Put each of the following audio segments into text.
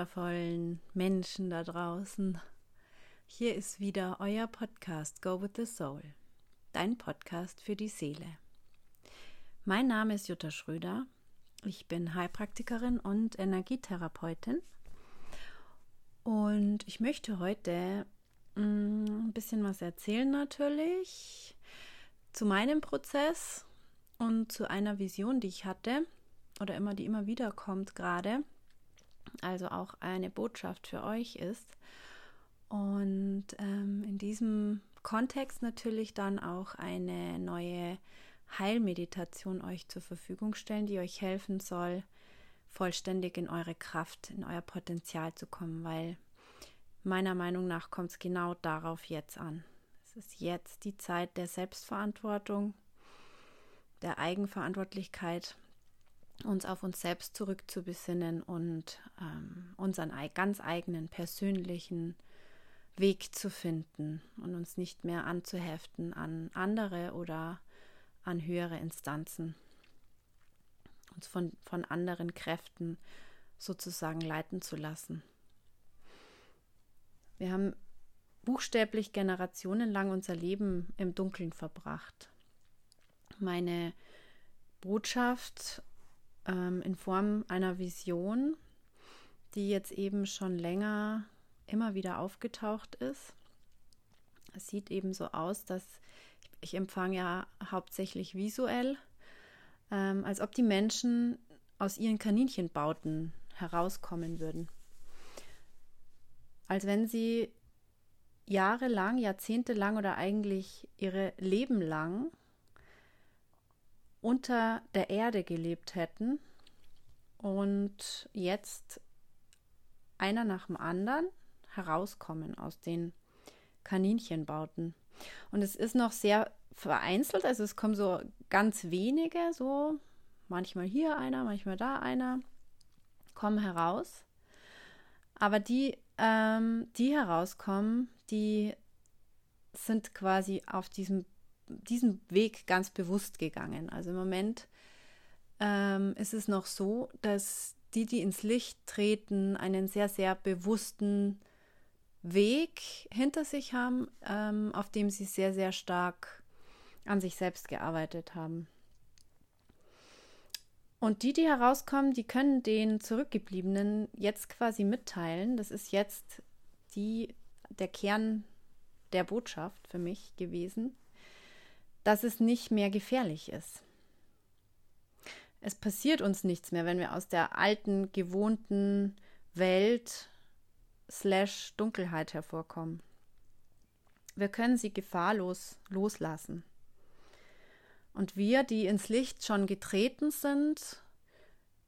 wundervollen Menschen da draußen. Hier ist wieder euer Podcast Go with the Soul, dein Podcast für die Seele. Mein Name ist Jutta Schröder. Ich bin Heilpraktikerin und Energietherapeutin. Und ich möchte heute mm, ein bisschen was erzählen natürlich zu meinem Prozess und zu einer Vision, die ich hatte oder immer die immer wieder kommt gerade also auch eine Botschaft für euch ist. Und ähm, in diesem Kontext natürlich dann auch eine neue Heilmeditation euch zur Verfügung stellen, die euch helfen soll, vollständig in eure Kraft, in euer Potenzial zu kommen, weil meiner Meinung nach kommt es genau darauf jetzt an. Es ist jetzt die Zeit der Selbstverantwortung, der Eigenverantwortlichkeit uns auf uns selbst zurückzubesinnen und ähm, unseren ganz eigenen persönlichen Weg zu finden und uns nicht mehr anzuheften an andere oder an höhere Instanzen, uns von, von anderen Kräften sozusagen leiten zu lassen. Wir haben buchstäblich generationenlang unser Leben im Dunkeln verbracht. Meine Botschaft ähm, in Form einer Vision, die jetzt eben schon länger immer wieder aufgetaucht ist. Es sieht eben so aus, dass ich, ich empfange ja hauptsächlich visuell, ähm, als ob die Menschen aus ihren Kaninchenbauten herauskommen würden. Als wenn sie jahrelang, jahrzehntelang oder eigentlich ihre Leben lang unter der Erde gelebt hätten und jetzt einer nach dem anderen herauskommen aus den Kaninchenbauten. Und es ist noch sehr vereinzelt, also es kommen so ganz wenige, so manchmal hier einer, manchmal da einer, kommen heraus. Aber die, ähm, die herauskommen, die sind quasi auf diesem diesen Weg ganz bewusst gegangen. Also im Moment ähm, ist es noch so, dass die, die ins Licht treten, einen sehr, sehr bewussten Weg hinter sich haben, ähm, auf dem sie sehr, sehr stark an sich selbst gearbeitet haben. Und die, die herauskommen, die können den Zurückgebliebenen jetzt quasi mitteilen. Das ist jetzt die, der Kern der Botschaft für mich gewesen dass es nicht mehr gefährlich ist. Es passiert uns nichts mehr, wenn wir aus der alten, gewohnten Welt slash Dunkelheit hervorkommen. Wir können sie gefahrlos loslassen. Und wir, die ins Licht schon getreten sind,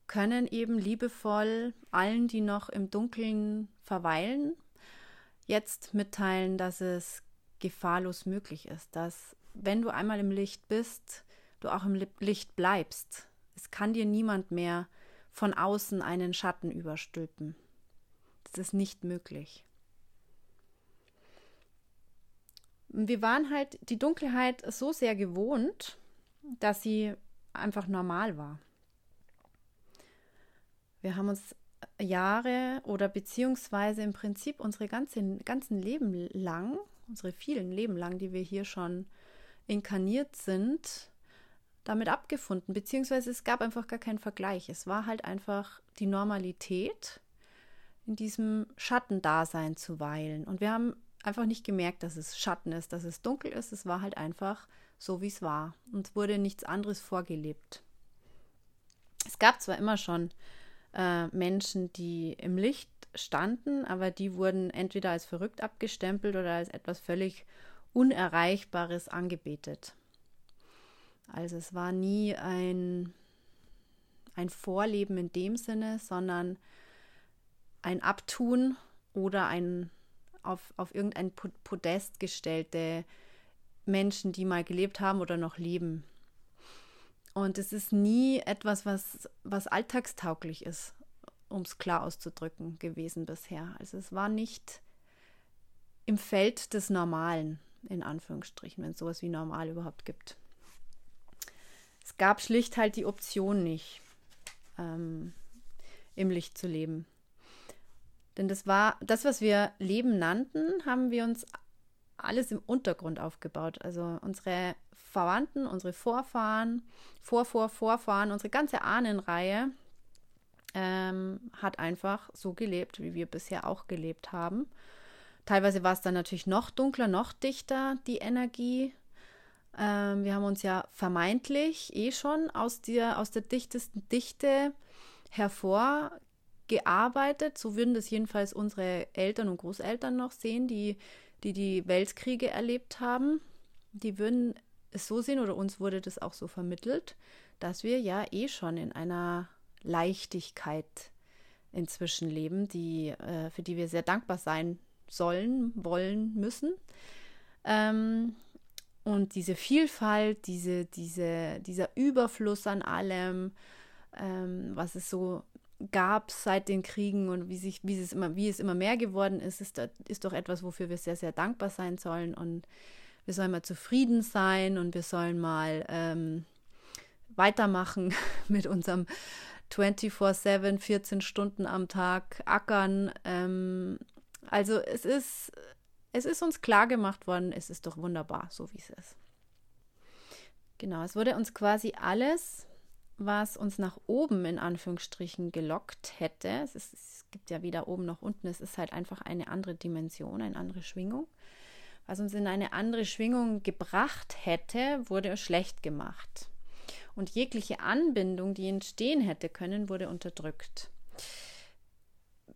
können eben liebevoll allen, die noch im Dunkeln verweilen, jetzt mitteilen, dass es gefahrlos möglich ist, dass wenn du einmal im Licht bist, du auch im Licht bleibst. Es kann dir niemand mehr von außen einen Schatten überstülpen. Das ist nicht möglich. Wir waren halt die Dunkelheit so sehr gewohnt, dass sie einfach normal war. Wir haben uns Jahre oder beziehungsweise im Prinzip unsere ganze, ganzen Leben lang, unsere vielen Leben lang, die wir hier schon inkarniert sind, damit abgefunden, beziehungsweise es gab einfach gar keinen Vergleich. Es war halt einfach die Normalität, in diesem Schattendasein zu weilen. Und wir haben einfach nicht gemerkt, dass es Schatten ist, dass es dunkel ist. Es war halt einfach so, wie es war. Und wurde nichts anderes vorgelebt. Es gab zwar immer schon äh, Menschen, die im Licht standen, aber die wurden entweder als verrückt abgestempelt oder als etwas völlig Unerreichbares angebetet. Also es war nie ein, ein Vorleben in dem Sinne, sondern ein Abtun oder ein auf, auf irgendein Podest gestellte Menschen, die mal gelebt haben oder noch leben. Und es ist nie etwas, was, was alltagstauglich ist, um es klar auszudrücken, gewesen bisher. Also es war nicht im Feld des Normalen in Anführungsstrichen, wenn es sowas wie normal überhaupt gibt. Es gab schlicht halt die Option nicht, ähm, im Licht zu leben. Denn das war, das, was wir Leben nannten, haben wir uns alles im Untergrund aufgebaut. Also unsere Verwandten, unsere Vorfahren, Vorvor, Vorfahren, unsere ganze Ahnenreihe ähm, hat einfach so gelebt, wie wir bisher auch gelebt haben. Teilweise war es dann natürlich noch dunkler, noch dichter, die Energie. Ähm, wir haben uns ja vermeintlich eh schon aus der, aus der dichtesten Dichte hervorgearbeitet. So würden das jedenfalls unsere Eltern und Großeltern noch sehen, die die, die Weltkriege erlebt haben. Die würden es so sehen oder uns wurde das auch so vermittelt, dass wir ja eh schon in einer Leichtigkeit inzwischen leben, die, äh, für die wir sehr dankbar sein sollen, wollen, müssen. Ähm, und diese Vielfalt, diese, diese, dieser Überfluss an allem, ähm, was es so gab seit den Kriegen und wie, sich, wie, es immer, wie es immer mehr geworden ist, ist, ist doch etwas, wofür wir sehr, sehr dankbar sein sollen. Und wir sollen mal zufrieden sein und wir sollen mal ähm, weitermachen mit unserem 24-7, 14 Stunden am Tag ackern. Ähm, also es ist, es ist uns klar gemacht worden, es ist doch wunderbar, so wie es ist. Genau, es wurde uns quasi alles, was uns nach oben in Anführungsstrichen gelockt hätte, es, ist, es gibt ja weder oben noch unten, es ist halt einfach eine andere Dimension, eine andere Schwingung, was uns in eine andere Schwingung gebracht hätte, wurde schlecht gemacht und jegliche Anbindung, die entstehen hätte können, wurde unterdrückt.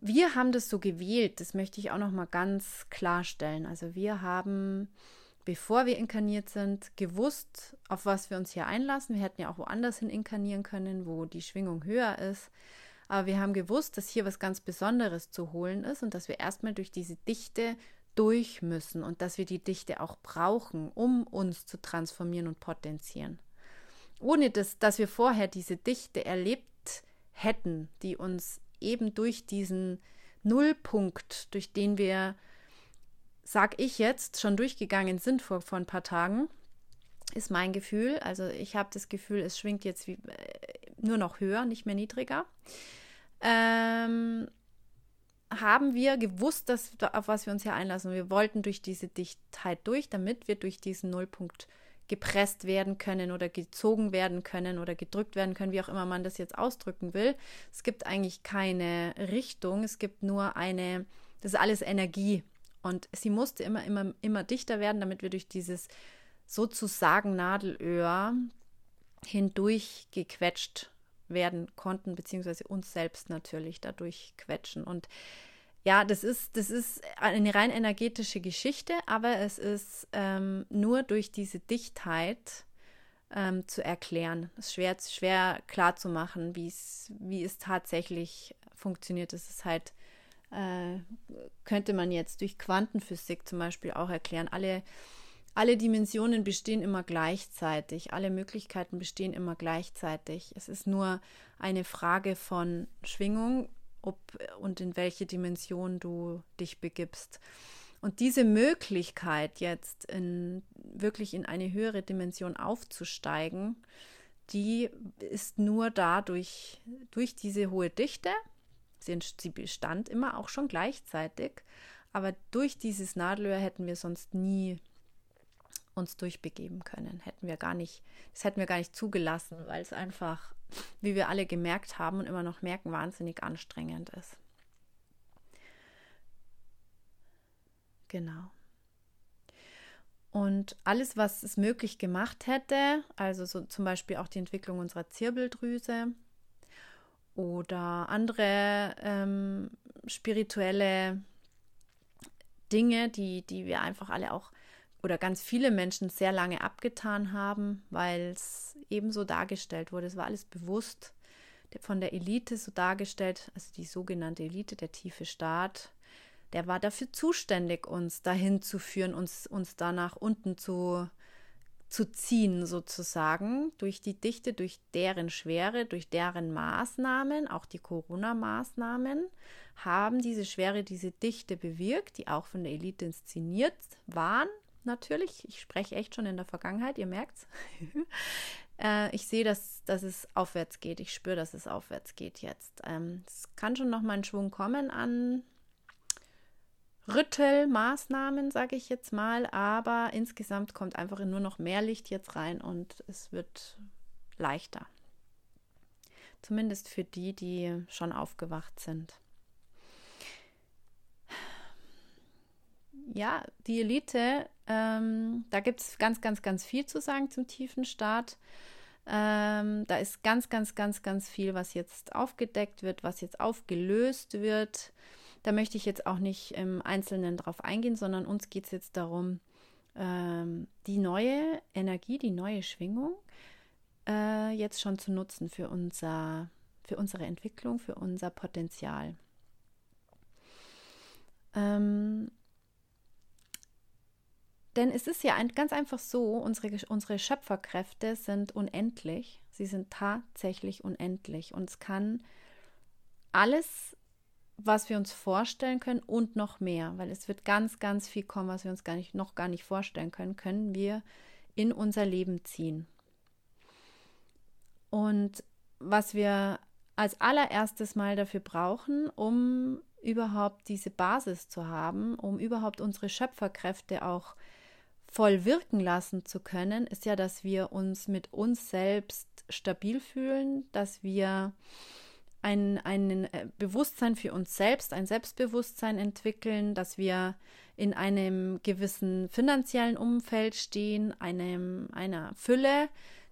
Wir haben das so gewählt, das möchte ich auch noch mal ganz klarstellen. Also wir haben bevor wir inkarniert sind, gewusst, auf was wir uns hier einlassen. Wir hätten ja auch woanders hin inkarnieren können, wo die Schwingung höher ist. Aber wir haben gewusst, dass hier was ganz Besonderes zu holen ist und dass wir erstmal durch diese Dichte durch müssen und dass wir die Dichte auch brauchen, um uns zu transformieren und potenzieren ohne das, dass wir vorher diese Dichte erlebt hätten, die uns eben durch diesen Nullpunkt, durch den wir, sag ich jetzt, schon durchgegangen sind vor, vor ein paar Tagen, ist mein Gefühl. Also ich habe das Gefühl, es schwingt jetzt wie, äh, nur noch höher, nicht mehr niedriger. Ähm, haben wir gewusst, dass, auf was wir uns hier einlassen. Wir wollten durch diese Dichtheit durch, damit wir durch diesen Nullpunkt gepresst werden können oder gezogen werden können oder gedrückt werden können, wie auch immer man das jetzt ausdrücken will. Es gibt eigentlich keine Richtung, es gibt nur eine, das ist alles Energie. Und sie musste immer, immer, immer dichter werden, damit wir durch dieses sozusagen Nadelöhr hindurch gequetscht werden konnten, beziehungsweise uns selbst natürlich dadurch quetschen. Und ja, das ist, das ist eine rein energetische Geschichte, aber es ist ähm, nur durch diese Dichtheit ähm, zu erklären. Es ist schwer, schwer klar zu machen, wie es tatsächlich funktioniert. Das ist halt, äh, könnte man jetzt durch Quantenphysik zum Beispiel auch erklären. Alle, alle Dimensionen bestehen immer gleichzeitig, alle Möglichkeiten bestehen immer gleichzeitig. Es ist nur eine Frage von Schwingung ob und in welche Dimension du dich begibst. Und diese Möglichkeit jetzt in, wirklich in eine höhere Dimension aufzusteigen, die ist nur dadurch, durch diese hohe Dichte, sie, bestand immer auch schon gleichzeitig, aber durch dieses Nadelöhr hätten wir sonst nie uns durchbegeben können. Hätten wir gar nicht, das hätten wir gar nicht zugelassen, weil es einfach wie wir alle gemerkt haben und immer noch merken, wahnsinnig anstrengend ist. Genau. Und alles, was es möglich gemacht hätte, also so zum Beispiel auch die Entwicklung unserer Zirbeldrüse oder andere ähm, spirituelle Dinge, die, die wir einfach alle auch oder ganz viele Menschen sehr lange abgetan haben, weil es eben so dargestellt wurde. Es war alles bewusst von der Elite so dargestellt, also die sogenannte Elite, der tiefe Staat, der war dafür zuständig, uns dahin zu führen, uns, uns da nach unten zu, zu ziehen, sozusagen, durch die Dichte, durch deren Schwere, durch deren Maßnahmen, auch die Corona-Maßnahmen, haben diese Schwere, diese Dichte bewirkt, die auch von der Elite inszeniert waren, natürlich. Ich spreche echt schon in der Vergangenheit, ihr merkt's. äh, ich sehe, dass, dass es aufwärts geht. Ich spüre, dass es aufwärts geht jetzt. Ähm, es kann schon noch mal ein Schwung kommen an Rüttelmaßnahmen, sage ich jetzt mal, aber insgesamt kommt einfach nur noch mehr Licht jetzt rein und es wird leichter. Zumindest für die, die schon aufgewacht sind. Ja, die Elite, ähm, da gibt es ganz, ganz, ganz viel zu sagen zum tiefen Start. Ähm, da ist ganz, ganz, ganz, ganz viel, was jetzt aufgedeckt wird, was jetzt aufgelöst wird. Da möchte ich jetzt auch nicht im Einzelnen drauf eingehen, sondern uns geht es jetzt darum, ähm, die neue Energie, die neue Schwingung äh, jetzt schon zu nutzen für, unser, für unsere Entwicklung, für unser Potenzial. Ähm, denn es ist ja ein, ganz einfach so, unsere, unsere Schöpferkräfte sind unendlich. Sie sind tatsächlich unendlich. Und es kann alles, was wir uns vorstellen können und noch mehr, weil es wird ganz, ganz viel kommen, was wir uns gar nicht, noch gar nicht vorstellen können, können wir in unser Leben ziehen. Und was wir als allererstes mal dafür brauchen, um überhaupt diese Basis zu haben, um überhaupt unsere Schöpferkräfte auch zu voll wirken lassen zu können, ist ja, dass wir uns mit uns selbst stabil fühlen, dass wir ein, ein äh, Bewusstsein für uns selbst, ein Selbstbewusstsein entwickeln, dass wir in einem gewissen finanziellen Umfeld stehen, einem, einer Fülle,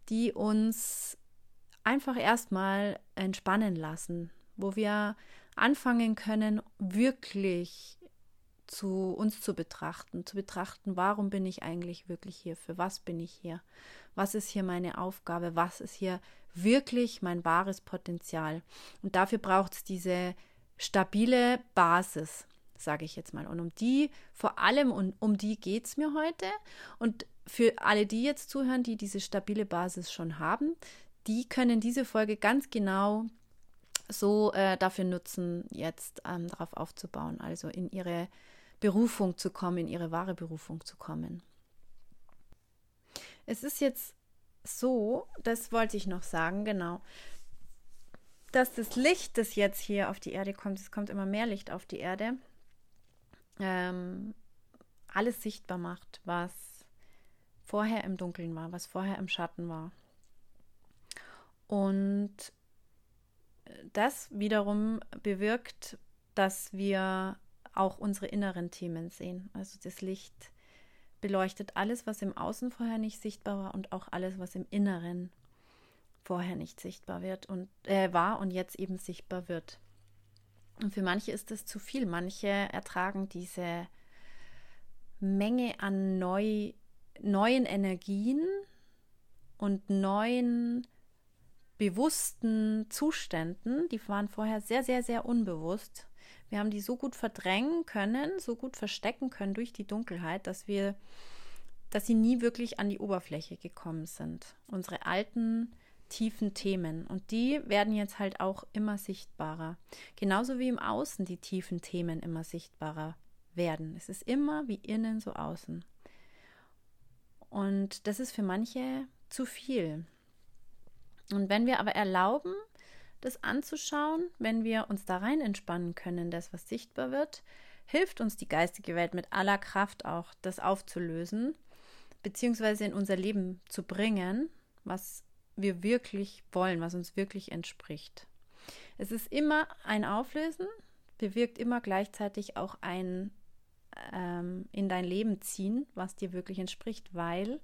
die uns einfach erstmal entspannen lassen, wo wir anfangen können, wirklich zu uns zu betrachten, zu betrachten, warum bin ich eigentlich wirklich hier, für was bin ich hier, was ist hier meine Aufgabe, was ist hier wirklich mein wahres Potenzial. Und dafür braucht es diese stabile Basis, sage ich jetzt mal. Und um die, vor allem um, um die geht es mir heute. Und für alle, die jetzt zuhören, die diese stabile Basis schon haben, die können diese Folge ganz genau so äh, dafür nutzen, jetzt ähm, darauf aufzubauen, also in ihre Berufung zu kommen, in ihre wahre Berufung zu kommen. Es ist jetzt so, das wollte ich noch sagen, genau, dass das Licht, das jetzt hier auf die Erde kommt, es kommt immer mehr Licht auf die Erde, ähm, alles sichtbar macht, was vorher im Dunkeln war, was vorher im Schatten war. Und das wiederum bewirkt, dass wir auch unsere inneren Themen sehen. Also das Licht beleuchtet alles, was im Außen vorher nicht sichtbar war und auch alles, was im Inneren vorher nicht sichtbar wird und äh, war und jetzt eben sichtbar wird. Und für manche ist das zu viel. Manche ertragen diese Menge an neu, neuen Energien und neuen bewussten Zuständen, die waren vorher sehr, sehr, sehr unbewusst. Wir haben die so gut verdrängen können, so gut verstecken können durch die Dunkelheit, dass wir, dass sie nie wirklich an die Oberfläche gekommen sind. Unsere alten, tiefen Themen. Und die werden jetzt halt auch immer sichtbarer. Genauso wie im Außen die tiefen Themen immer sichtbarer werden. Es ist immer wie innen so außen. Und das ist für manche zu viel. Und wenn wir aber erlauben, das anzuschauen, wenn wir uns da rein entspannen können, das, was sichtbar wird, hilft uns die geistige Welt mit aller Kraft auch, das aufzulösen, beziehungsweise in unser Leben zu bringen, was wir wirklich wollen, was uns wirklich entspricht. Es ist immer ein Auflösen, bewirkt immer gleichzeitig auch ein ähm, in dein Leben ziehen, was dir wirklich entspricht, weil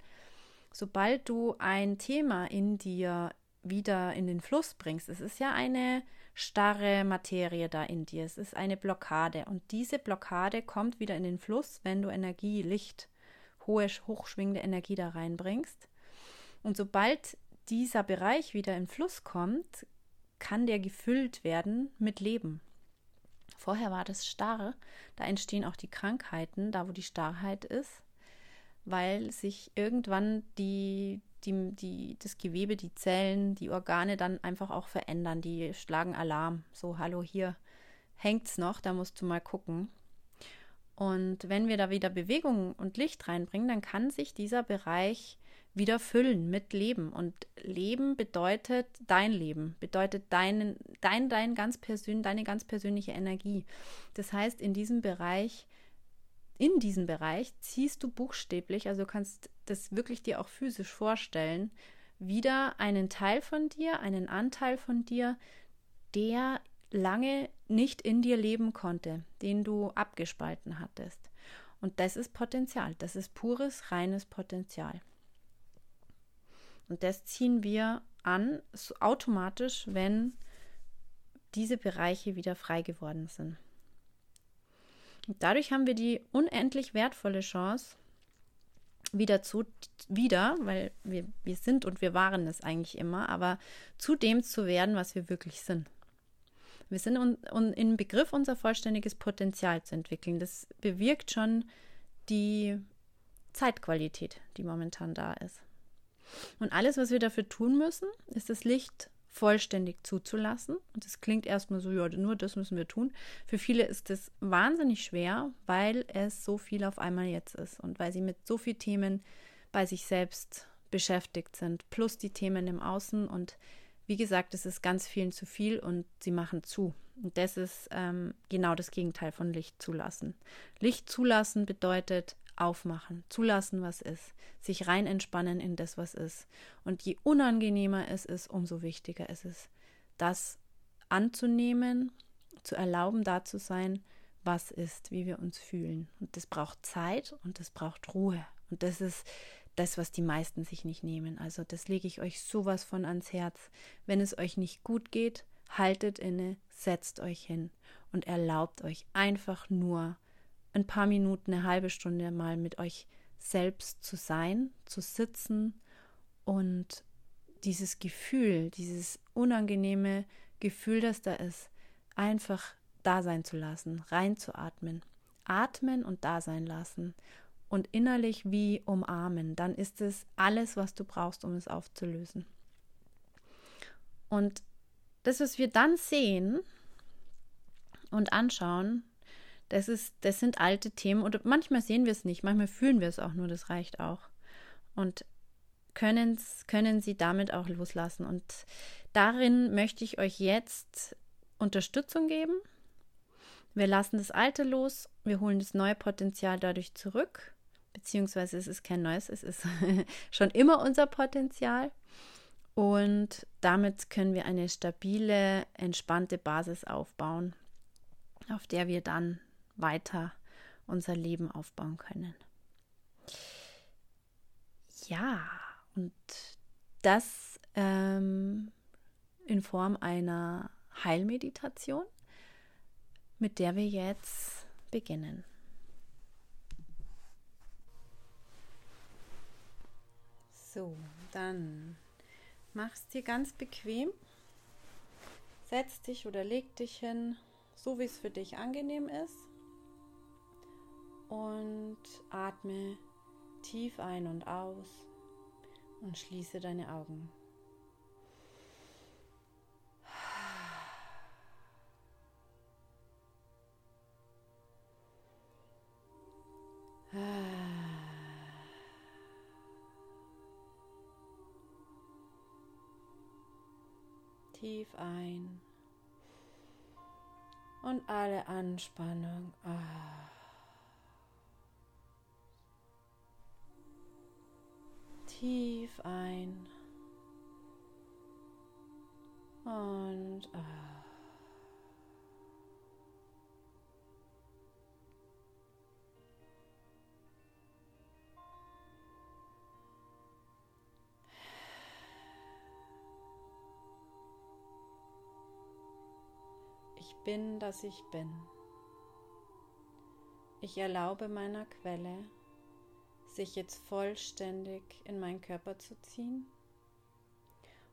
sobald du ein Thema in dir wieder in den Fluss bringst. Es ist ja eine starre Materie da in dir. Es ist eine Blockade. Und diese Blockade kommt wieder in den Fluss, wenn du Energie, Licht, hohe, hochschwingende Energie da reinbringst. Und sobald dieser Bereich wieder in Fluss kommt, kann der gefüllt werden mit Leben. Vorher war das starr, da entstehen auch die Krankheiten, da wo die Starrheit ist, weil sich irgendwann die, die, die, das Gewebe, die Zellen, die Organe dann einfach auch verändern. Die schlagen Alarm. So, hallo, hier hängt es noch, da musst du mal gucken. Und wenn wir da wieder Bewegung und Licht reinbringen, dann kann sich dieser Bereich wieder füllen mit Leben. Und Leben bedeutet dein Leben, bedeutet dein, dein, dein ganz persön, deine ganz persönliche Energie. Das heißt, in diesem Bereich in diesem Bereich ziehst du buchstäblich, also kannst das wirklich dir auch physisch vorstellen, wieder einen Teil von dir, einen Anteil von dir, der lange nicht in dir leben konnte, den du abgespalten hattest. Und das ist Potenzial, das ist pures, reines Potenzial. Und das ziehen wir an, so automatisch, wenn diese Bereiche wieder frei geworden sind. Dadurch haben wir die unendlich wertvolle Chance, wieder zu, wieder, weil wir, wir sind und wir waren es eigentlich immer, aber zu dem zu werden, was wir wirklich sind. Wir sind un, un, im Begriff, unser vollständiges Potenzial zu entwickeln. Das bewirkt schon die Zeitqualität, die momentan da ist. Und alles, was wir dafür tun müssen, ist das Licht vollständig zuzulassen. Und das klingt erstmal so, ja, nur das müssen wir tun. Für viele ist das wahnsinnig schwer, weil es so viel auf einmal jetzt ist und weil sie mit so vielen Themen bei sich selbst beschäftigt sind, plus die Themen im Außen. Und wie gesagt, es ist ganz vielen zu viel und sie machen zu. Und das ist ähm, genau das Gegenteil von Licht zulassen. Licht zulassen bedeutet, aufmachen, zulassen, was ist, sich rein entspannen in das, was ist. Und je unangenehmer es ist, umso wichtiger ist es, das anzunehmen, zu erlauben, da zu sein, was ist, wie wir uns fühlen. Und das braucht Zeit und das braucht Ruhe. Und das ist das, was die meisten sich nicht nehmen. Also das lege ich euch sowas von ans Herz. Wenn es euch nicht gut geht, haltet inne, setzt euch hin und erlaubt euch einfach nur ein paar Minuten, eine halbe Stunde mal mit euch selbst zu sein, zu sitzen und dieses Gefühl, dieses unangenehme Gefühl, das da ist, einfach da sein zu lassen, reinzuatmen. Atmen und da sein lassen und innerlich wie umarmen. Dann ist es alles, was du brauchst, um es aufzulösen. Und das, was wir dann sehen und anschauen, das, ist, das sind alte Themen und manchmal sehen wir es nicht, manchmal fühlen wir es auch nur, das reicht auch. Und können's, können sie damit auch loslassen. Und darin möchte ich euch jetzt Unterstützung geben. Wir lassen das Alte los, wir holen das neue Potenzial dadurch zurück, beziehungsweise es ist kein neues, es ist schon immer unser Potenzial. Und damit können wir eine stabile, entspannte Basis aufbauen, auf der wir dann weiter unser Leben aufbauen können. Ja, und das ähm, in Form einer Heilmeditation, mit der wir jetzt beginnen. So, dann mach's dir ganz bequem. Setz dich oder leg dich hin, so wie es für dich angenehm ist und atme tief ein und aus und schließe deine Augen. Tief ein und alle Anspannung. Ah. Tief ein und aus. Ich bin, dass ich bin. Ich erlaube meiner Quelle, sich jetzt vollständig in meinen Körper zu ziehen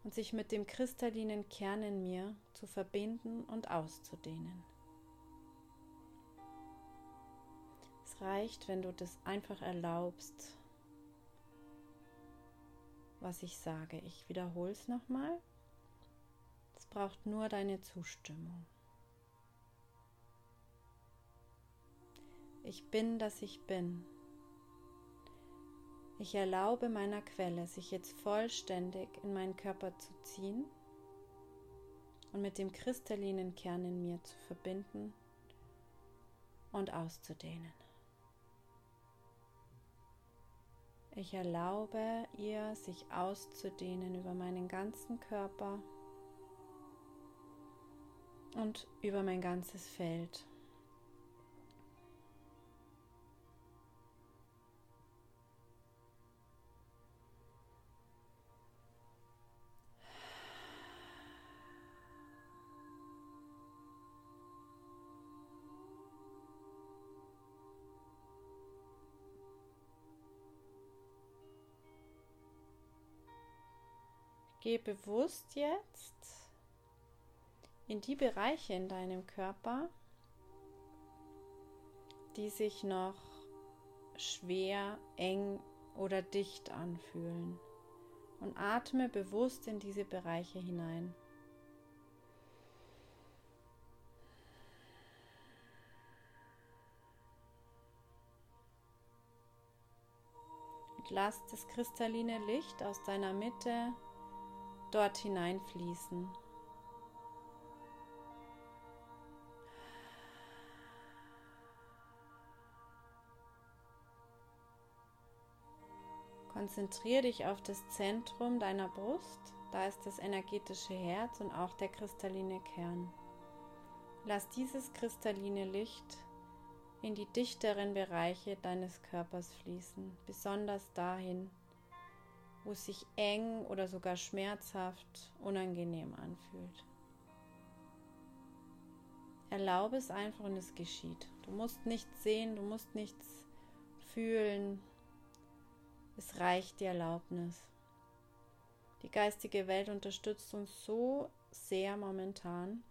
und sich mit dem kristallinen Kern in mir zu verbinden und auszudehnen. Es reicht, wenn du das einfach erlaubst, was ich sage. Ich wiederhole es nochmal. Es braucht nur deine Zustimmung. Ich bin, dass ich bin. Ich erlaube meiner Quelle, sich jetzt vollständig in meinen Körper zu ziehen und mit dem kristallinen Kern in mir zu verbinden und auszudehnen. Ich erlaube ihr, sich auszudehnen über meinen ganzen Körper und über mein ganzes Feld. Geh bewusst jetzt in die Bereiche in deinem Körper, die sich noch schwer, eng oder dicht anfühlen und atme bewusst in diese Bereiche hinein. Und lass das kristalline Licht aus deiner Mitte dort hineinfließen. Konzentriere dich auf das Zentrum deiner Brust, da ist das energetische Herz und auch der kristalline Kern. Lass dieses kristalline Licht in die dichteren Bereiche deines Körpers fließen, besonders dahin, wo es sich eng oder sogar schmerzhaft, unangenehm anfühlt. Erlaube es einfach und es geschieht. Du musst nichts sehen, du musst nichts fühlen. Es reicht die Erlaubnis. Die geistige Welt unterstützt uns so sehr momentan.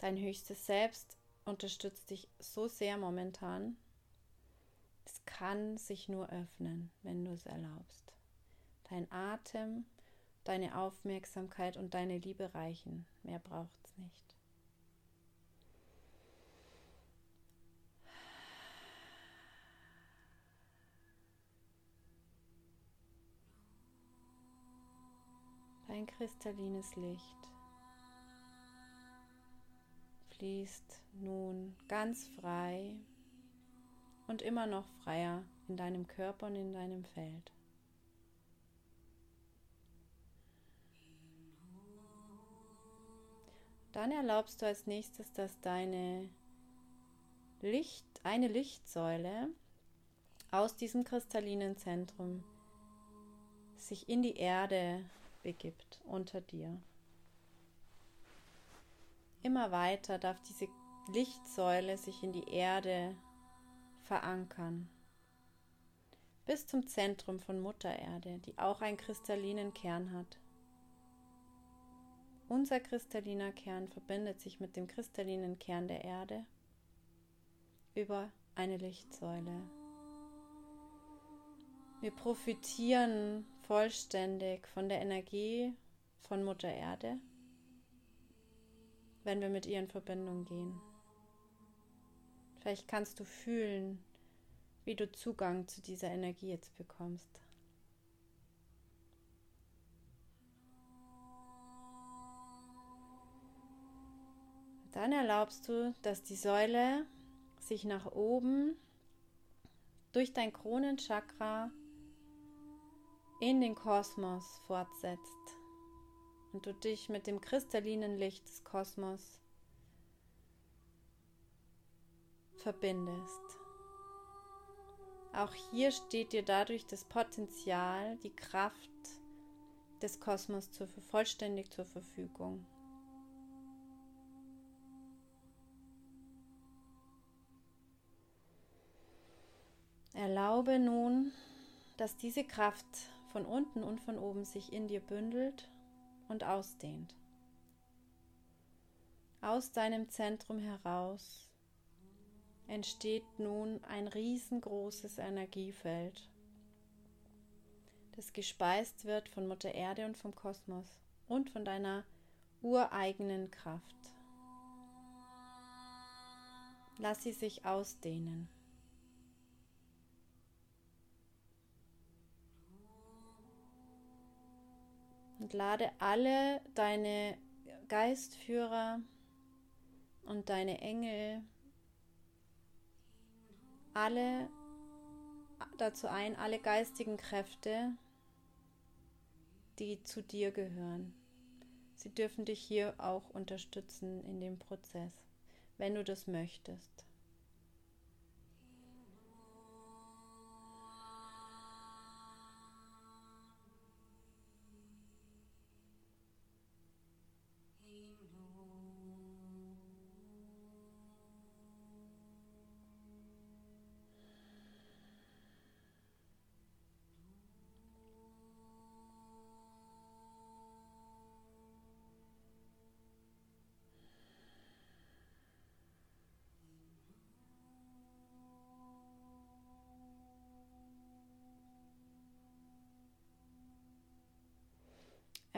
Dein höchstes Selbst unterstützt dich so sehr momentan. Es kann sich nur öffnen, wenn du es erlaubst dein Atem, deine Aufmerksamkeit und deine Liebe reichen. Mehr braucht es nicht. Dein kristallines Licht fließt nun ganz frei und immer noch freier in deinem Körper und in deinem Feld. Dann erlaubst du als nächstes, dass deine Licht, eine Lichtsäule aus diesem kristallinen Zentrum sich in die Erde begibt unter dir. Immer weiter darf diese Lichtsäule sich in die Erde verankern. Bis zum Zentrum von Mutter Erde, die auch einen kristallinen Kern hat. Unser kristalliner Kern verbindet sich mit dem kristallinen Kern der Erde über eine Lichtsäule. Wir profitieren vollständig von der Energie von Mutter Erde, wenn wir mit ihr in Verbindung gehen. Vielleicht kannst du fühlen, wie du Zugang zu dieser Energie jetzt bekommst. Dann erlaubst du, dass die Säule sich nach oben durch dein Kronenchakra in den Kosmos fortsetzt und du dich mit dem kristallinen Licht des Kosmos verbindest. Auch hier steht dir dadurch das Potenzial, die Kraft des Kosmos zur, vollständig zur Verfügung. Erlaube nun, dass diese Kraft von unten und von oben sich in dir bündelt und ausdehnt. Aus deinem Zentrum heraus entsteht nun ein riesengroßes Energiefeld, das gespeist wird von Mutter Erde und vom Kosmos und von deiner ureigenen Kraft. Lass sie sich ausdehnen. Und lade alle deine Geistführer und deine Engel, alle dazu ein, alle geistigen Kräfte, die zu dir gehören. Sie dürfen dich hier auch unterstützen in dem Prozess, wenn du das möchtest.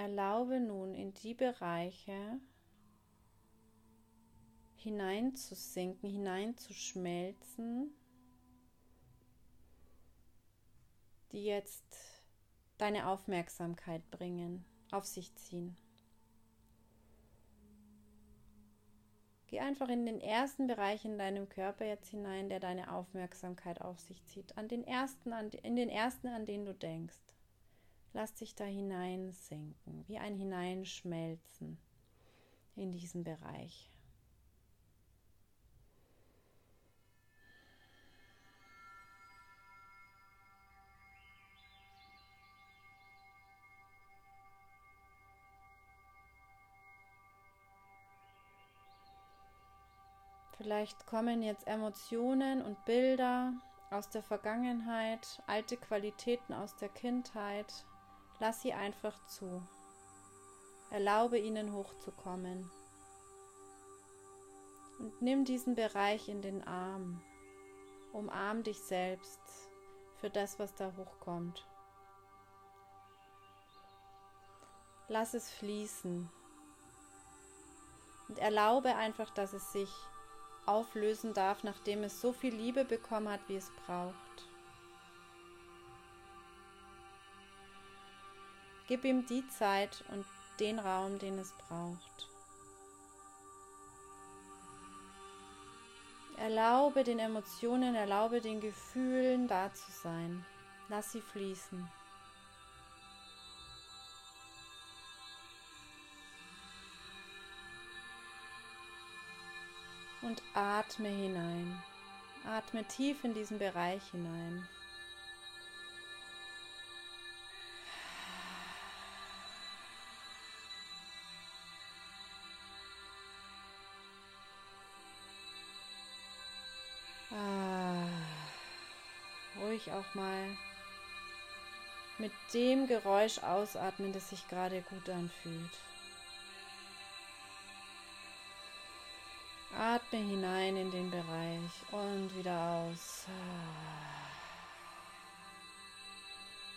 Erlaube nun in die Bereiche hineinzusinken, hineinzuschmelzen, die jetzt deine Aufmerksamkeit bringen, auf sich ziehen. Geh einfach in den ersten Bereich in deinem Körper jetzt hinein, der deine Aufmerksamkeit auf sich zieht. An den ersten, an, in den ersten, an den du denkst. Lass dich da hineinsinken, wie ein Hineinschmelzen in diesen Bereich. Vielleicht kommen jetzt Emotionen und Bilder aus der Vergangenheit, alte Qualitäten aus der Kindheit, Lass sie einfach zu. Erlaube ihnen hochzukommen. Und nimm diesen Bereich in den Arm. Umarm dich selbst für das, was da hochkommt. Lass es fließen. Und erlaube einfach, dass es sich auflösen darf, nachdem es so viel Liebe bekommen hat, wie es braucht. Gib ihm die Zeit und den Raum, den es braucht. Erlaube den Emotionen, erlaube den Gefühlen da zu sein. Lass sie fließen. Und atme hinein. Atme tief in diesen Bereich hinein. Ruhig auch mal mit dem Geräusch ausatmen, das sich gerade gut anfühlt. Atme hinein in den Bereich und wieder aus.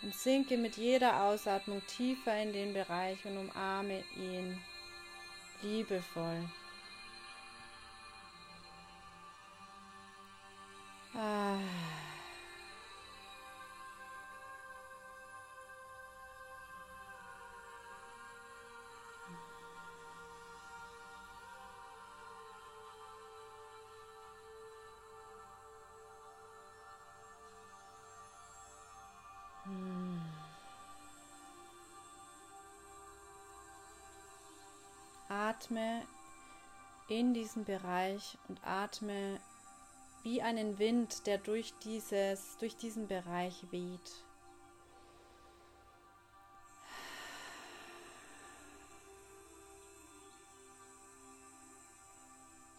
Und sinke mit jeder Ausatmung tiefer in den Bereich und umarme ihn liebevoll. Ah. Atme in diesen Bereich und atme wie einen Wind, der durch dieses, durch diesen Bereich weht.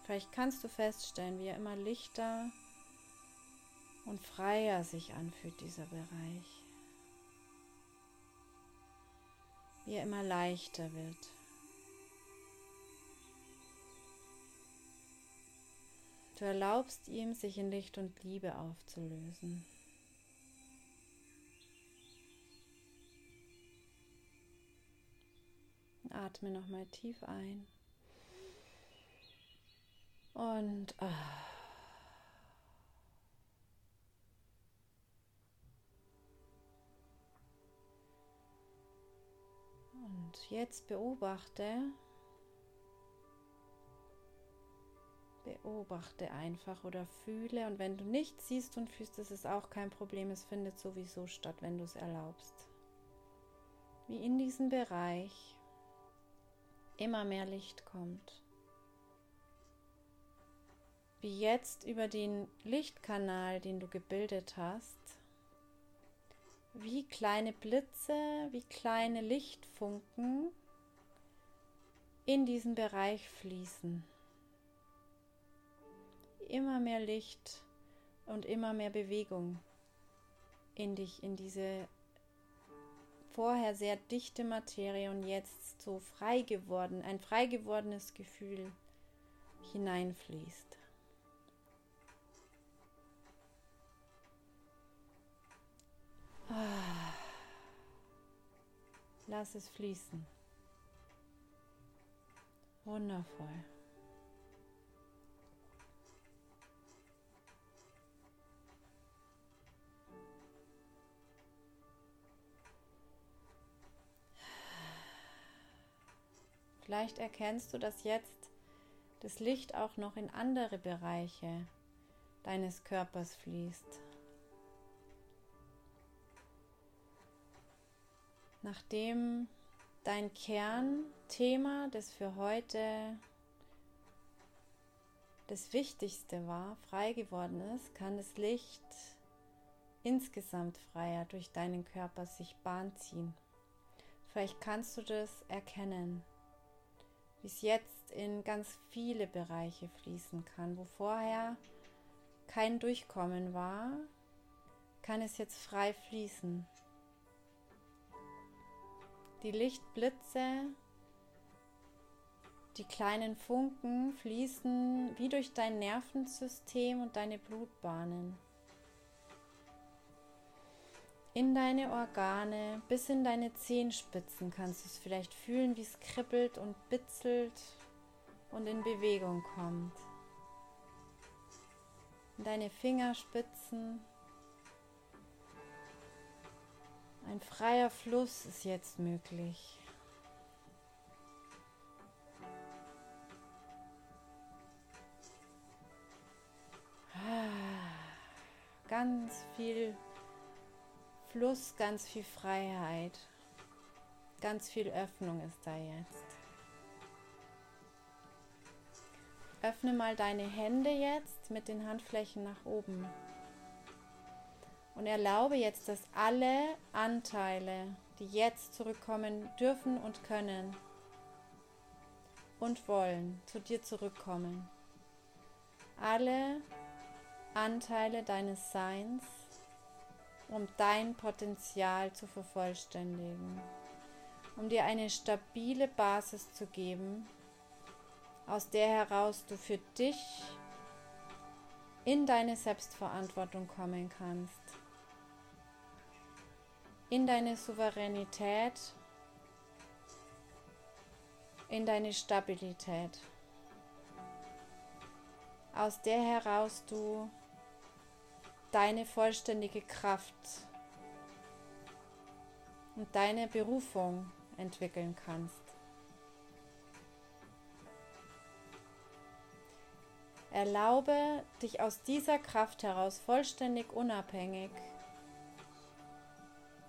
Vielleicht kannst du feststellen, wie er immer lichter und freier sich anfühlt, dieser Bereich. Wie er immer leichter wird. Du erlaubst ihm, sich in Licht und Liebe aufzulösen. Atme nochmal tief ein. Und ah. Und jetzt beobachte, Beobachte einfach oder fühle und wenn du nichts siehst und fühlst, ist es auch kein Problem. Es findet sowieso statt, wenn du es erlaubst. Wie in diesen Bereich immer mehr Licht kommt. Wie jetzt über den Lichtkanal, den du gebildet hast, wie kleine Blitze, wie kleine Lichtfunken in diesen Bereich fließen. Immer mehr Licht und immer mehr Bewegung in dich, in diese vorher sehr dichte Materie und jetzt so frei geworden, ein frei gewordenes Gefühl hineinfließt. Ah. Lass es fließen. Wundervoll. Vielleicht erkennst du, dass jetzt das Licht auch noch in andere Bereiche deines Körpers fließt. Nachdem dein Kernthema, das für heute das Wichtigste war, frei geworden ist, kann das Licht insgesamt freier durch deinen Körper sich Bahn ziehen. Vielleicht kannst du das erkennen, es jetzt in ganz viele Bereiche fließen kann, wo vorher kein Durchkommen war, kann es jetzt frei fließen. Die Lichtblitze, die kleinen Funken fließen wie durch dein Nervensystem und deine Blutbahnen. In deine Organe, bis in deine Zehenspitzen kannst du es vielleicht fühlen, wie es kribbelt und bitzelt und in Bewegung kommt. In deine Fingerspitzen, Ein freier Fluss ist jetzt möglich. Ganz viel Fluss, ganz viel Freiheit, ganz viel Öffnung ist da jetzt. Öffne mal deine Hände jetzt mit den Handflächen nach oben. Und erlaube jetzt, dass alle Anteile, die jetzt zurückkommen dürfen und können und wollen, zu dir zurückkommen. Alle Anteile deines Seins, um dein Potenzial zu vervollständigen, um dir eine stabile Basis zu geben, aus der heraus du für dich in deine Selbstverantwortung kommen kannst in deine Souveränität, in deine Stabilität, aus der heraus du deine vollständige Kraft und deine Berufung entwickeln kannst. Erlaube dich aus dieser Kraft heraus vollständig unabhängig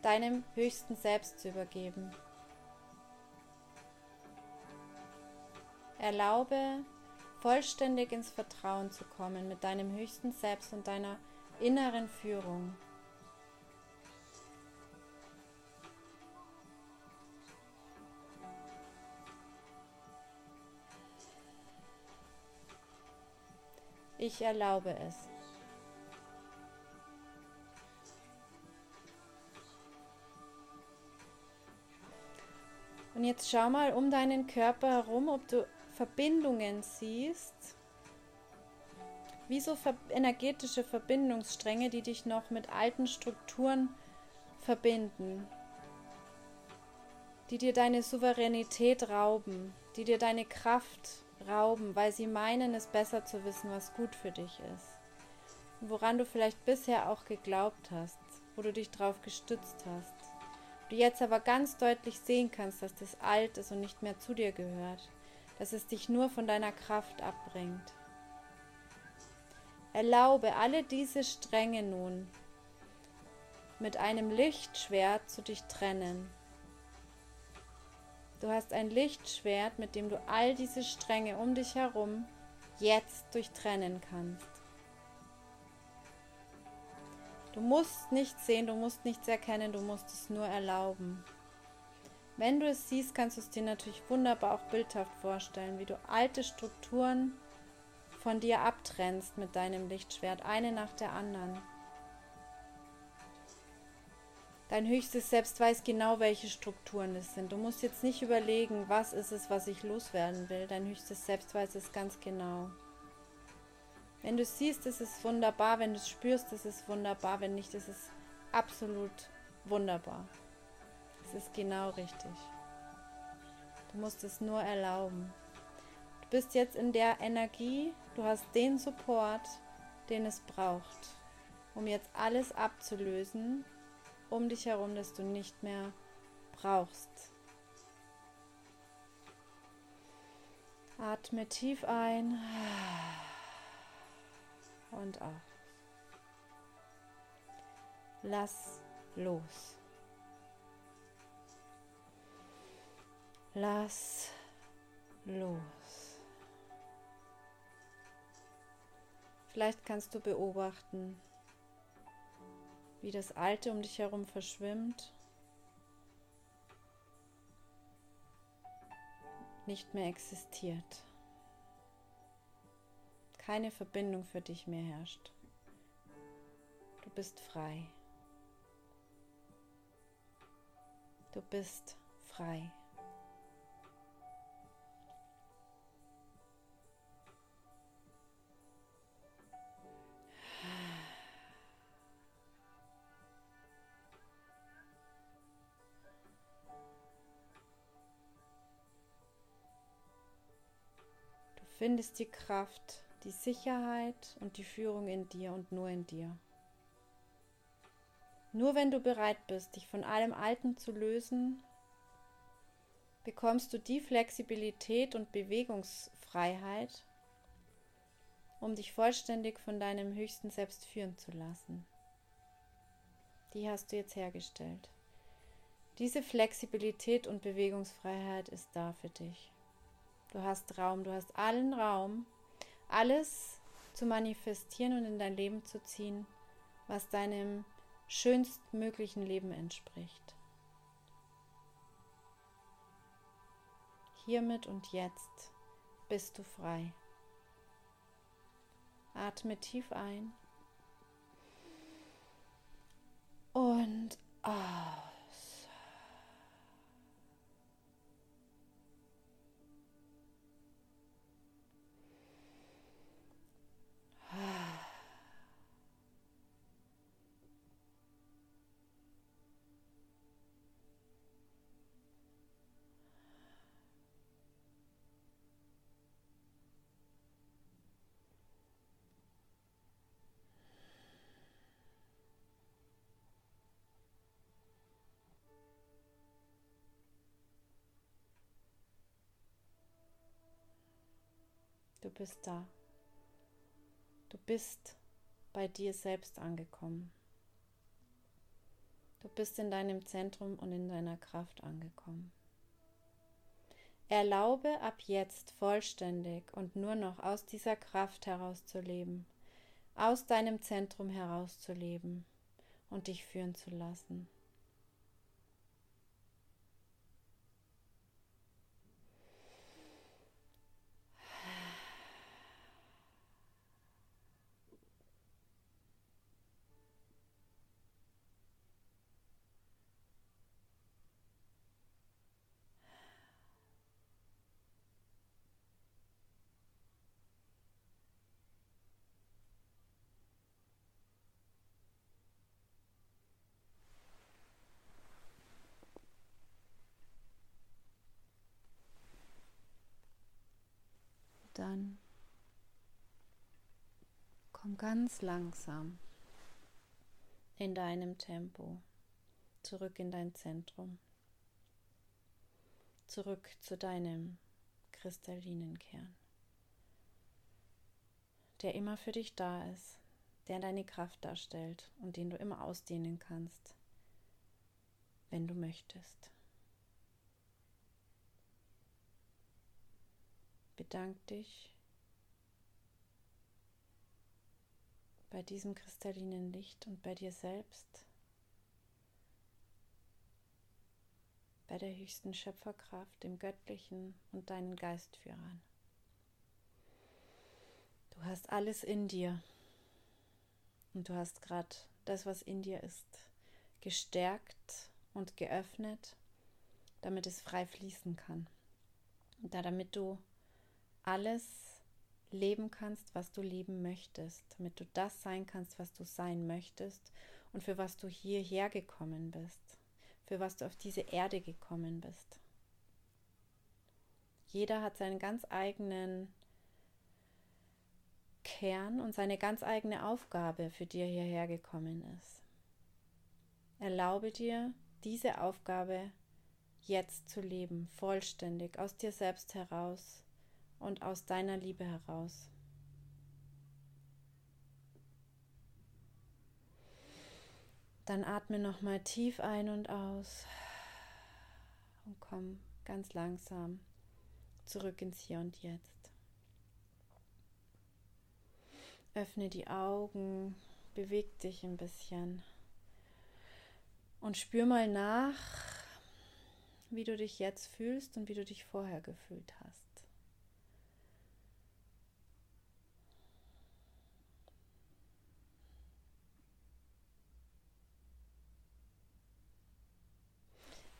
deinem höchsten Selbst zu übergeben. Erlaube, vollständig ins Vertrauen zu kommen mit deinem höchsten Selbst und deiner inneren Führung. Ich erlaube es. Und jetzt schau mal um deinen Körper herum, ob du Verbindungen siehst. Wie so energetische Verbindungsstränge, die dich noch mit alten Strukturen verbinden. Die dir deine Souveränität rauben, die dir deine Kraft rauben, weil sie meinen, es besser zu wissen, was gut für dich ist. Woran du vielleicht bisher auch geglaubt hast, wo du dich drauf gestützt hast. Du jetzt aber ganz deutlich sehen kannst, dass das alt ist und nicht mehr zu dir gehört, dass es dich nur von deiner Kraft abbringt. Erlaube alle diese Stränge nun mit einem Lichtschwert zu dich trennen. Du hast ein Lichtschwert, mit dem du all diese Stränge um dich herum jetzt durchtrennen kannst. Du musst nichts sehen, du musst nichts erkennen, du musst es nur erlauben. Wenn du es siehst, kannst du es dir natürlich wunderbar auch bildhaft vorstellen, wie du alte Strukturen von dir abtrennst mit deinem Lichtschwert, eine nach der anderen. Dein höchstes Selbst weiß genau, welche Strukturen es sind. Du musst jetzt nicht überlegen, was ist es, was ich loswerden will. Dein höchstes Selbst weiß es ganz genau. Wenn du es siehst, ist es wunderbar. Wenn du es spürst, ist es wunderbar. Wenn nicht, ist es absolut wunderbar. Es ist genau richtig. Du musst es nur erlauben. Du bist jetzt in der Energie, du hast den Support, den es braucht, um jetzt alles abzulösen um dich herum, das du nicht mehr brauchst. Atme tief ein und aus. Lass los. Lass los. Vielleicht kannst du beobachten, wie das Alte um dich herum verschwimmt, nicht mehr existiert. Keine Verbindung für dich mehr herrscht. Du bist frei. Du bist frei. Findest die Kraft, die Sicherheit und die Führung in dir und nur in dir. Nur wenn du bereit bist, dich von allem Alten zu lösen, bekommst du die Flexibilität und Bewegungsfreiheit, um dich vollständig von deinem höchsten Selbst führen zu lassen. Die hast du jetzt hergestellt. Diese Flexibilität und Bewegungsfreiheit ist da für dich. Du hast Raum, du hast allen Raum, alles zu manifestieren und in dein Leben zu ziehen, was deinem schönstmöglichen Leben entspricht. Hiermit und jetzt bist du frei. Atme tief ein und aus. Du bist da. Du bist bei dir selbst angekommen. Du bist in deinem Zentrum und in deiner Kraft angekommen. Erlaube ab jetzt vollständig und nur noch aus dieser Kraft herauszuleben, aus deinem Zentrum herauszuleben und dich führen zu lassen. dann ganz langsam in deinem Tempo zurück in dein Zentrum, zurück zu deinem kristallinen Kern. der immer für dich da ist, der deine Kraft darstellt und den du immer ausdehnen kannst, wenn du möchtest. Bedank dich bei diesem kristallinen Licht und bei dir selbst, bei der höchsten Schöpferkraft, dem Göttlichen und deinen Geistführern. Du hast alles in dir und du hast gerade das, was in dir ist, gestärkt und geöffnet, damit es frei fließen kann. Und da damit du alles leben kannst, was du leben möchtest, damit du das sein kannst, was du sein möchtest und für was du hierher gekommen bist, für was du auf diese Erde gekommen bist. Jeder hat seinen ganz eigenen Kern und seine ganz eigene Aufgabe, für die er hierher gekommen ist. Erlaube dir, diese Aufgabe jetzt zu leben, vollständig, aus dir selbst heraus und aus deiner Liebe heraus. Dann atme nochmal tief ein und aus und komm ganz langsam zurück ins Hier und Jetzt. Öffne die Augen, beweg dich ein bisschen und spür mal nach, wie du dich jetzt fühlst und wie du dich vorher gefühlt hast.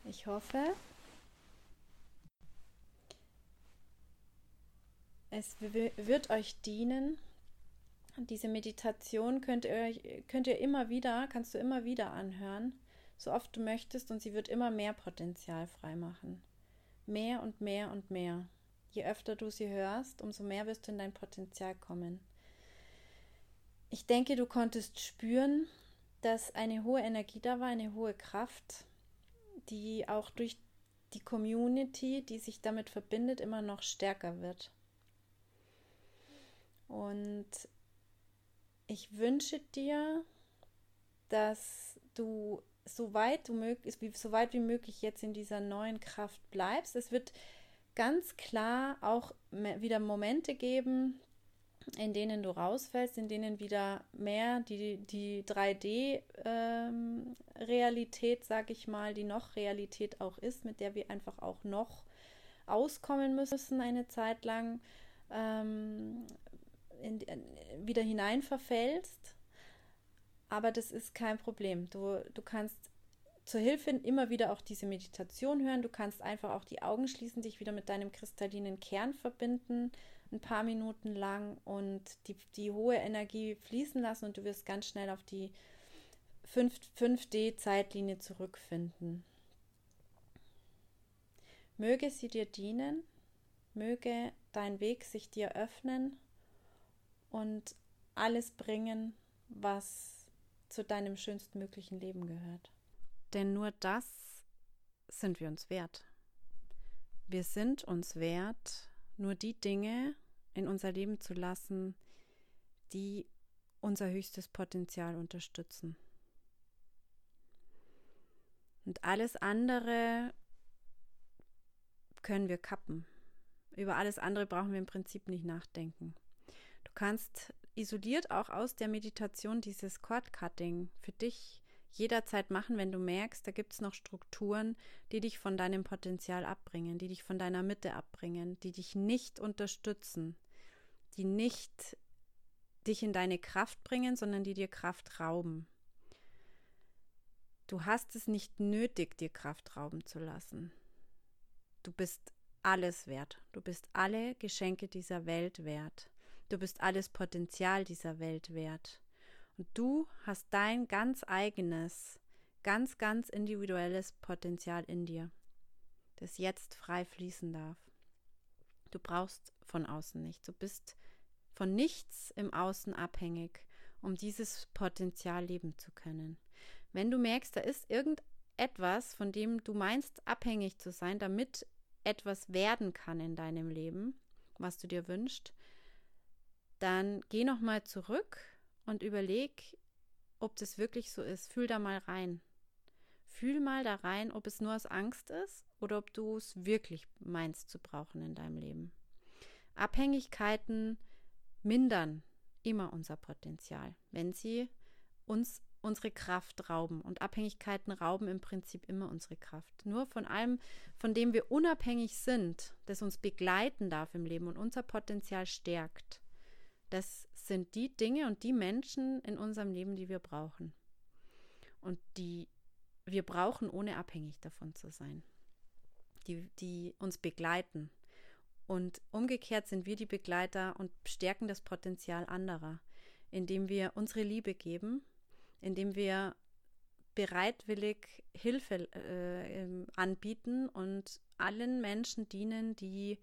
Ich hoffe, es wird euch dienen. Diese Meditation könnt ihr, könnt ihr immer wieder, kannst du immer wieder anhören, so oft du möchtest, und sie wird immer mehr Potenzial freimachen. Mehr und mehr und mehr. Je öfter du sie hörst, umso mehr wirst du in dein Potenzial kommen. Ich denke, du konntest spüren, dass eine hohe Energie da war, eine hohe Kraft die auch durch die Community, die sich damit verbindet, immer noch stärker wird. Und ich wünsche dir, dass du so weit, du möglich, so weit wie möglich jetzt in dieser neuen Kraft bleibst. Es wird ganz klar auch wieder Momente geben, in denen du rausfällst, in denen wieder mehr die, die 3D-Realität, ähm, sag ich mal, die noch Realität auch ist, mit der wir einfach auch noch auskommen müssen eine Zeit lang, ähm, in, in, wieder hinein verfällst. Aber das ist kein Problem. Du, du kannst zur Hilfe immer wieder auch diese Meditation hören. Du kannst einfach auch die Augen schließen, dich wieder mit deinem kristallinen Kern verbinden ein paar Minuten lang und die, die hohe Energie fließen lassen und du wirst ganz schnell auf die 5, 5D-Zeitlinie zurückfinden. Möge sie dir dienen, möge dein Weg sich dir öffnen und alles bringen, was zu deinem schönstmöglichen Leben gehört. Denn nur das sind wir uns wert. Wir sind uns wert, nur die Dinge in unser Leben zu lassen, die unser höchstes Potenzial unterstützen. Und alles andere können wir kappen. Über alles andere brauchen wir im Prinzip nicht nachdenken. Du kannst isoliert auch aus der Meditation dieses Cord-Cutting für dich jederzeit machen, wenn du merkst, da gibt es noch Strukturen, die dich von deinem Potenzial abbringen, die dich von deiner Mitte abbringen, die dich nicht unterstützen, die nicht dich in deine Kraft bringen, sondern die dir Kraft rauben. Du hast es nicht nötig, dir Kraft rauben zu lassen. Du bist alles wert. Du bist alle Geschenke dieser Welt wert. Du bist alles Potenzial dieser Welt wert. Und du hast dein ganz eigenes, ganz, ganz individuelles Potenzial in dir, das jetzt frei fließen darf. Du brauchst von außen nichts. Du bist von nichts im Außen abhängig, um dieses Potenzial leben zu können. Wenn du merkst, da ist irgendetwas, von dem du meinst, abhängig zu sein, damit etwas werden kann in deinem Leben, was du dir wünschst, dann geh nochmal zurück und überleg, ob das wirklich so ist. Fühl da mal rein. Fühl mal da rein, ob es nur aus Angst ist oder ob du es wirklich meinst zu brauchen in deinem Leben. Abhängigkeiten mindern immer unser Potenzial, wenn sie uns unsere Kraft rauben. Und Abhängigkeiten rauben im Prinzip immer unsere Kraft. Nur von allem, von dem wir unabhängig sind, das uns begleiten darf im Leben und unser Potenzial stärkt, das sind die Dinge und die Menschen in unserem Leben, die wir brauchen. Und die wir brauchen, ohne abhängig davon zu sein. Die, die uns begleiten. Und umgekehrt sind wir die Begleiter und stärken das Potenzial anderer, indem wir unsere Liebe geben indem wir bereitwillig Hilfe äh, anbieten und allen Menschen dienen, die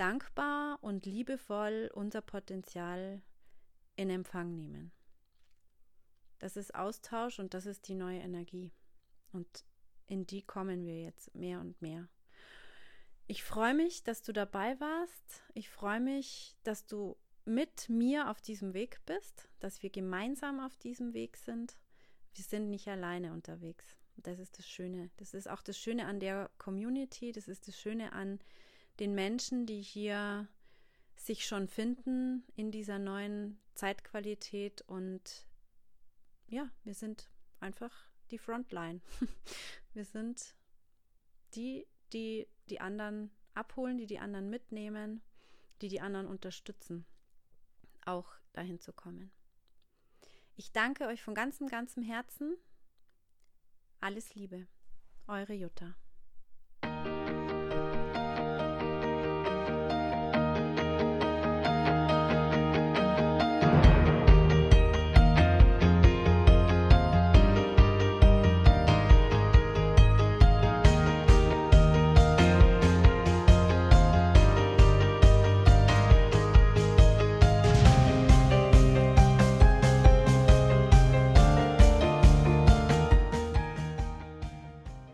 dankbar und liebevoll unser Potenzial in Empfang nehmen. Das ist Austausch und das ist die neue Energie. Und in die kommen wir jetzt mehr und mehr. Ich freue mich, dass du dabei warst. Ich freue mich, dass du mit mir auf diesem Weg bist, dass wir gemeinsam auf diesem Weg sind. Wir sind nicht alleine unterwegs. Das ist das Schöne. Das ist auch das Schöne an der Community. Das ist das Schöne an den Menschen, die hier sich schon finden in dieser neuen Zeitqualität. Und ja, wir sind einfach die Frontline. Wir sind die, die die anderen abholen, die die anderen mitnehmen, die die anderen unterstützen auch dahin zu kommen. Ich danke euch von ganzem, ganzem Herzen. Alles Liebe. Eure Jutta.